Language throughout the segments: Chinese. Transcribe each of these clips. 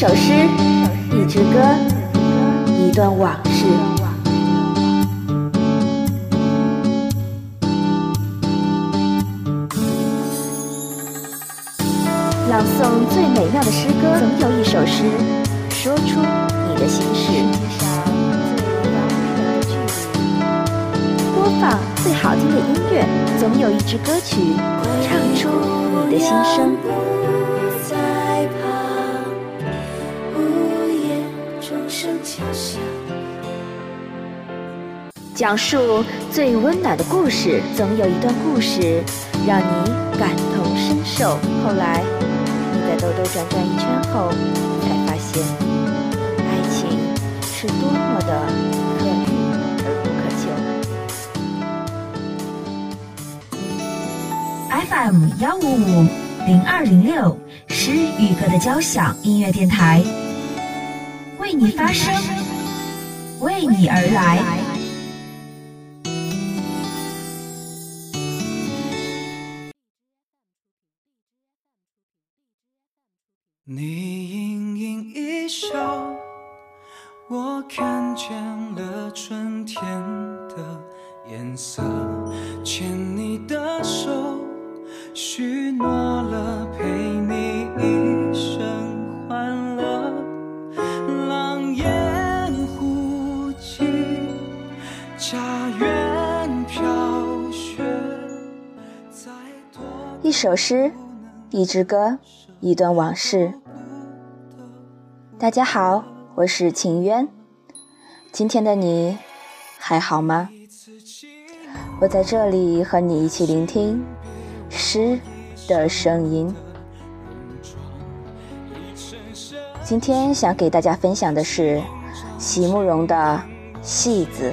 首诗，一支歌，一段往事。朗诵最美妙的诗歌，总有一首诗，说出你的心事。播放最好听的音乐，总有一支歌曲，唱出你的心声。讲述最温暖的故事，总有一段故事让你感同身受。后来，你在兜兜转转一圈后，才发现，爱情是多么的可遇而不可求。FM 幺五五零二零六诗与歌的交响音乐电台，为你发声，为你而来。你盈盈一笑，我看见了一首诗，一支歌。一段往事。大家好，我是秦渊。今天的你还好吗？我在这里和你一起聆听诗的声音。今天想给大家分享的是席慕容的《戏子》。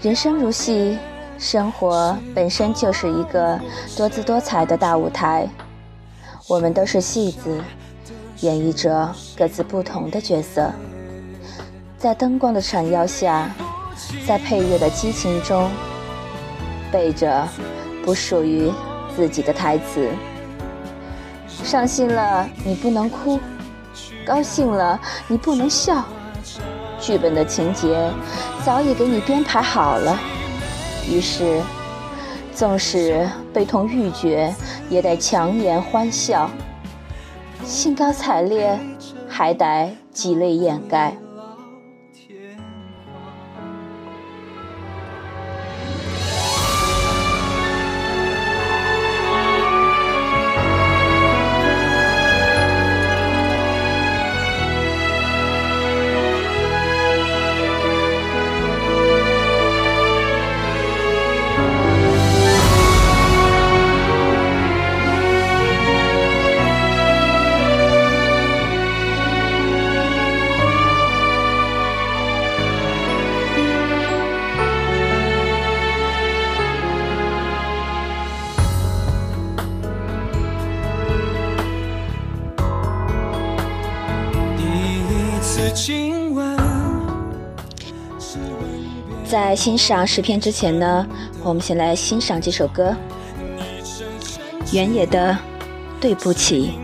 人生如戏。生活本身就是一个多姿多彩的大舞台，我们都是戏子，演绎着各自不同的角色，在灯光的闪耀下，在配乐的激情中，背着不属于自己的台词。伤心了你不能哭，高兴了你不能笑，剧本的情节早已给你编排好了。于是，纵使悲痛欲绝，也得强颜欢笑；兴高采烈，还得挤泪掩盖。欣赏诗篇之前呢，我们先来欣赏这首歌，原野的对不起。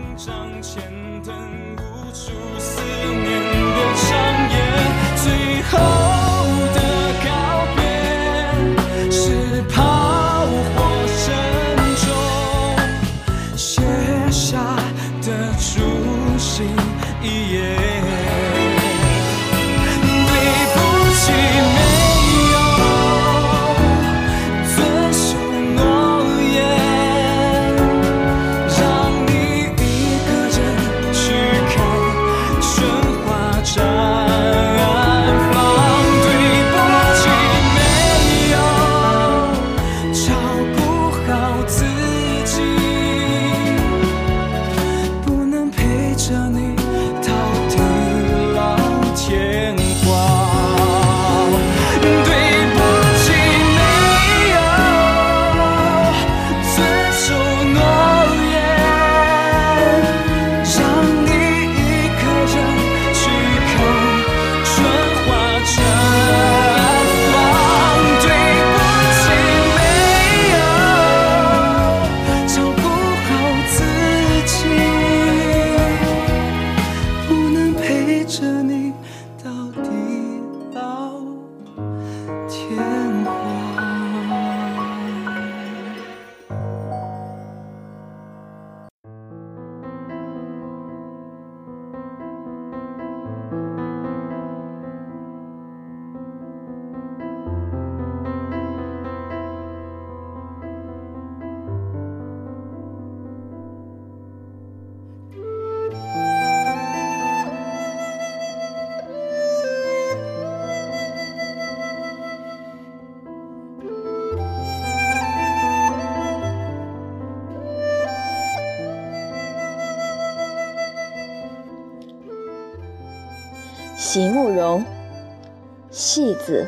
席慕容，戏子。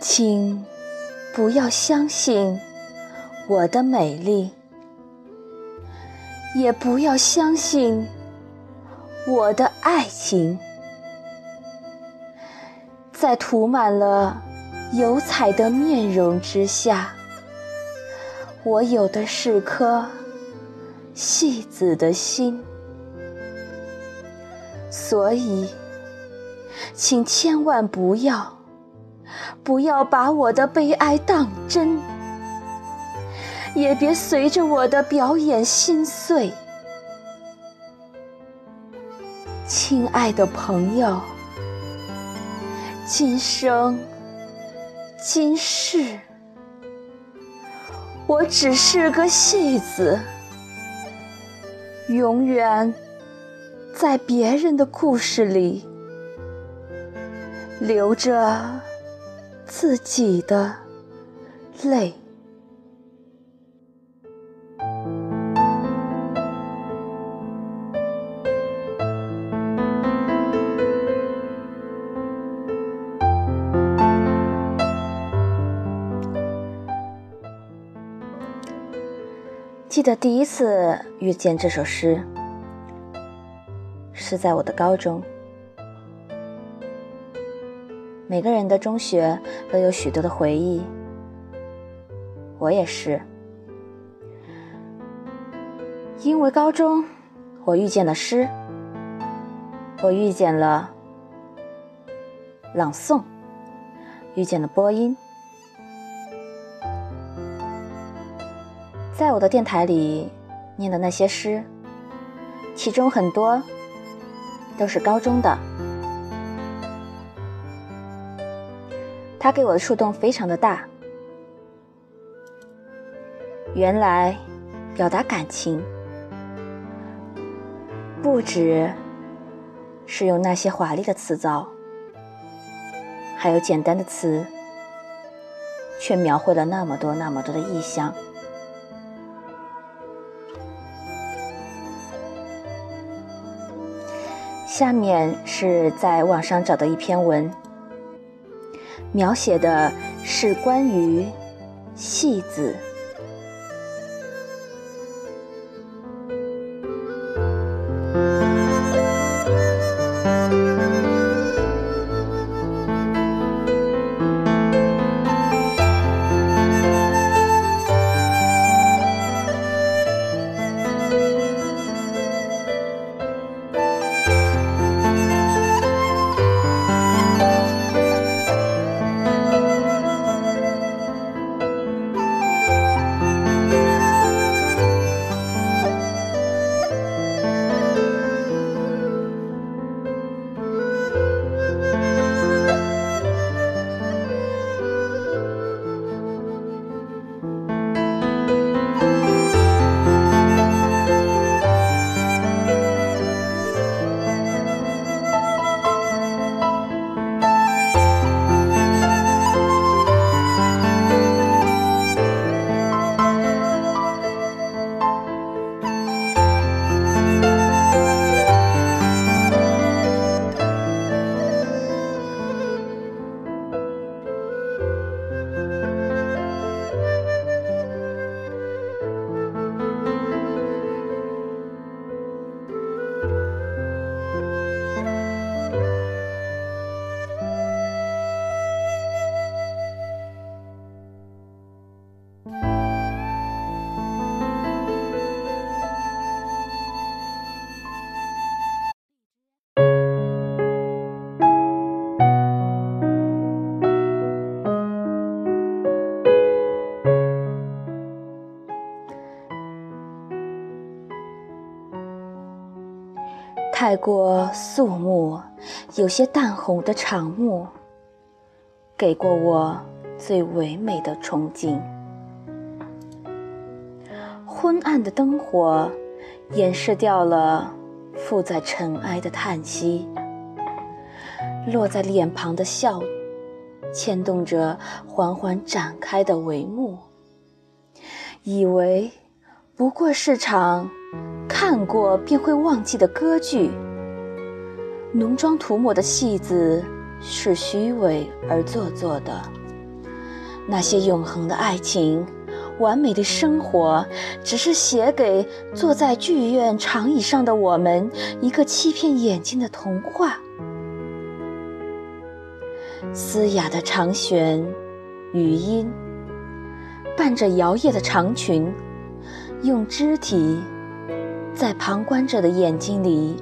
请不要相信我的美丽，也不要相信我的爱情。在涂满了油彩的面容之下，我有的是颗戏子的心。所以，请千万不要。不要把我的悲哀当真，也别随着我的表演心碎。亲爱的朋友，今生今世，我只是个戏子，永远在别人的故事里流着。自己的泪。得第一次遇见这首诗，是在我的高中。每个人的中学都有许多的回忆，我也是。因为高中，我遇见了诗，我遇见了朗诵，遇见了播音。在我的电台里念的那些诗，其中很多都是高中的。他给我的触动非常的大。原来，表达感情不止是用那些华丽的词藻，还有简单的词，却描绘了那么多那么多的意象。下面是在网上找的一篇文。描写的是关于戏子。太过肃穆、有些淡红的场幕，给过我最唯美的憧憬。昏暗的灯火掩饰掉了附在尘埃的叹息，落在脸庞的笑，牵动着缓缓展开的帷幕，以为不过是场看过便会忘记的歌剧。浓妆涂抹的戏子是虚伪而做作的，那些永恒的爱情、完美的生活，只是写给坐在剧院长椅上的我们一个欺骗眼睛的童话。嘶哑的长弦，语音，伴着摇曳的长裙，用肢体在旁观者的眼睛里。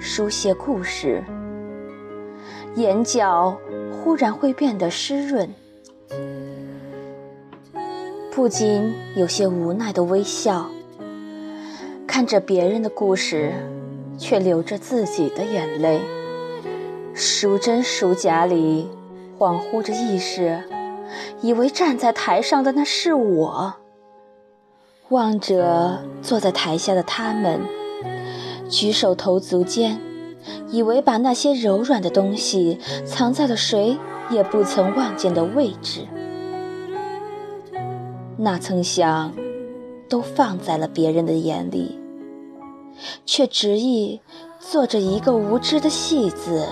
书写故事，眼角忽然会变得湿润，不禁有些无奈的微笑，看着别人的故事，却流着自己的眼泪。孰真孰假里，恍惚着意识，以为站在台上的那是我，望着坐在台下的他们。举手投足间，以为把那些柔软的东西藏在了谁也不曾望见的位置，哪曾想，都放在了别人的眼里，却执意做着一个无知的戏子，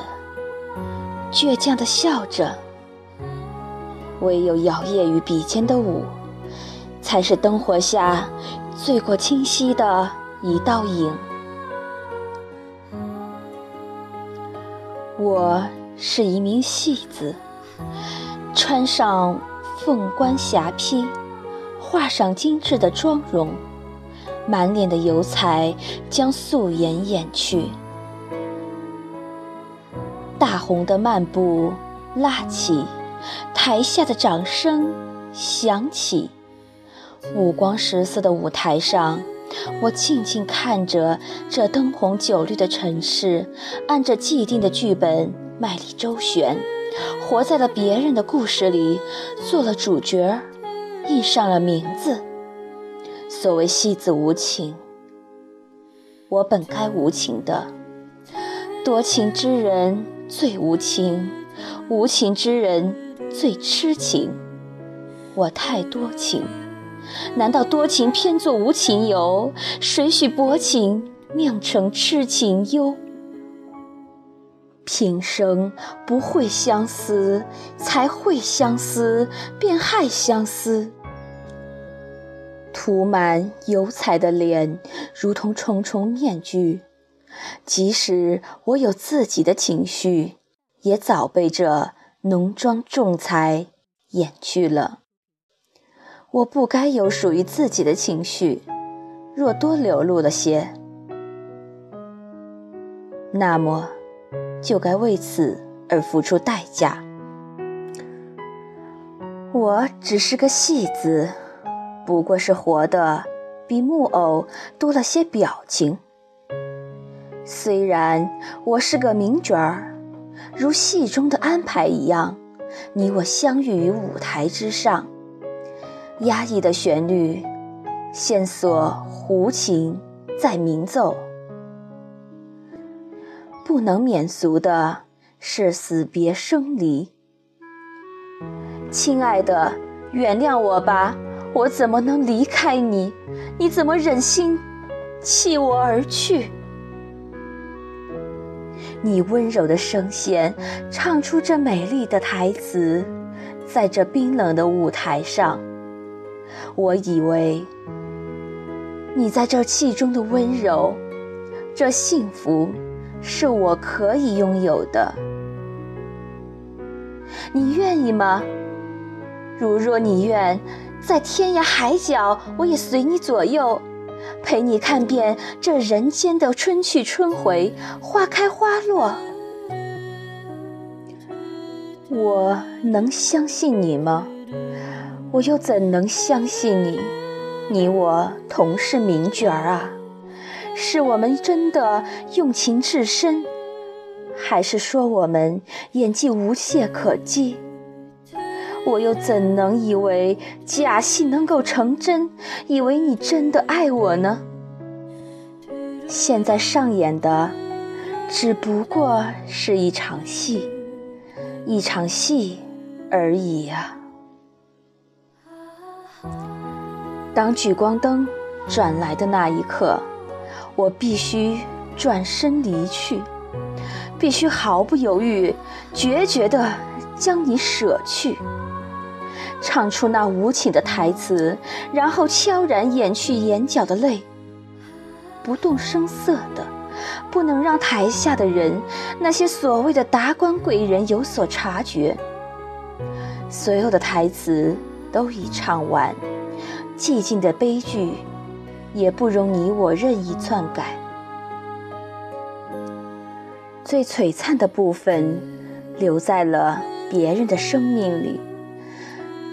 倔强地笑着。唯有摇曳于笔尖的舞，才是灯火下最过清晰的一道影。我是一名戏子，穿上凤冠霞帔，画上精致的妆容，满脸的油彩将素颜掩去。大红的漫步拉起，台下的掌声响起，五光十色的舞台上。我静静看着这灯红酒绿的城市，按着既定的剧本卖力周旋，活在了别人的故事里，做了主角，印上了名字。所谓戏子无情，我本该无情的。多情之人最无情，无情之人最痴情。我太多情。难道多情偏做无情游？谁许薄情酿成痴情忧？平生不会相思，才会相思，便害相思。涂满油彩的脸，如同重重面具。即使我有自己的情绪，也早被这浓妆重彩掩去了。我不该有属于自己的情绪，若多流露了些，那么就该为此而付出代价。我只是个戏子，不过是活的比木偶多了些表情。虽然我是个名角儿，如戏中的安排一样，你我相遇于舞台之上。压抑的旋律，线索胡琴在鸣奏。不能免俗的是死别生离。亲爱的，原谅我吧，我怎么能离开你？你怎么忍心弃我而去？你温柔的声线唱出这美丽的台词，在这冰冷的舞台上。我以为，你在这气中的温柔，这幸福，是我可以拥有的。你愿意吗？如若你愿，在天涯海角，我也随你左右，陪你看遍这人间的春去春回，花开花落。我能相信你吗？我又怎能相信你？你我同是名角儿啊，是我们真的用情至深，还是说我们演技无懈可击？我又怎能以为假戏能够成真？以为你真的爱我呢？现在上演的只不过是一场戏，一场戏而已呀。当聚光灯转来的那一刻，我必须转身离去，必须毫不犹豫、决绝地将你舍去。唱出那无情的台词，然后悄然掩去眼角的泪，不动声色的，不能让台下的人，那些所谓的达官贵人有所察觉。所有的台词都已唱完，寂静的悲剧，也不容你我任意篡改。最璀璨的部分，留在了别人的生命里。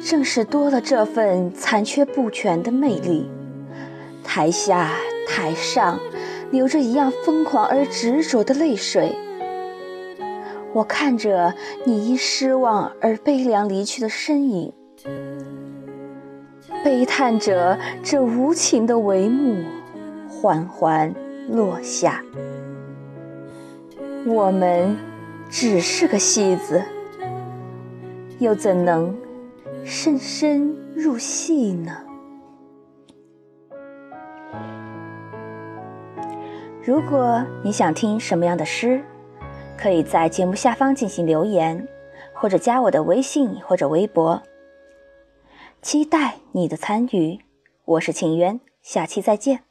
正是多了这份残缺不全的魅力，台下台上流着一样疯狂而执着的泪水。我看着你因失望而悲凉离去的身影，悲叹着这无情的帷幕缓缓落下。我们只是个戏子，又怎能？深深入戏呢。如果你想听什么样的诗，可以在节目下方进行留言，或者加我的微信或者微博。期待你的参与，我是秦渊，下期再见。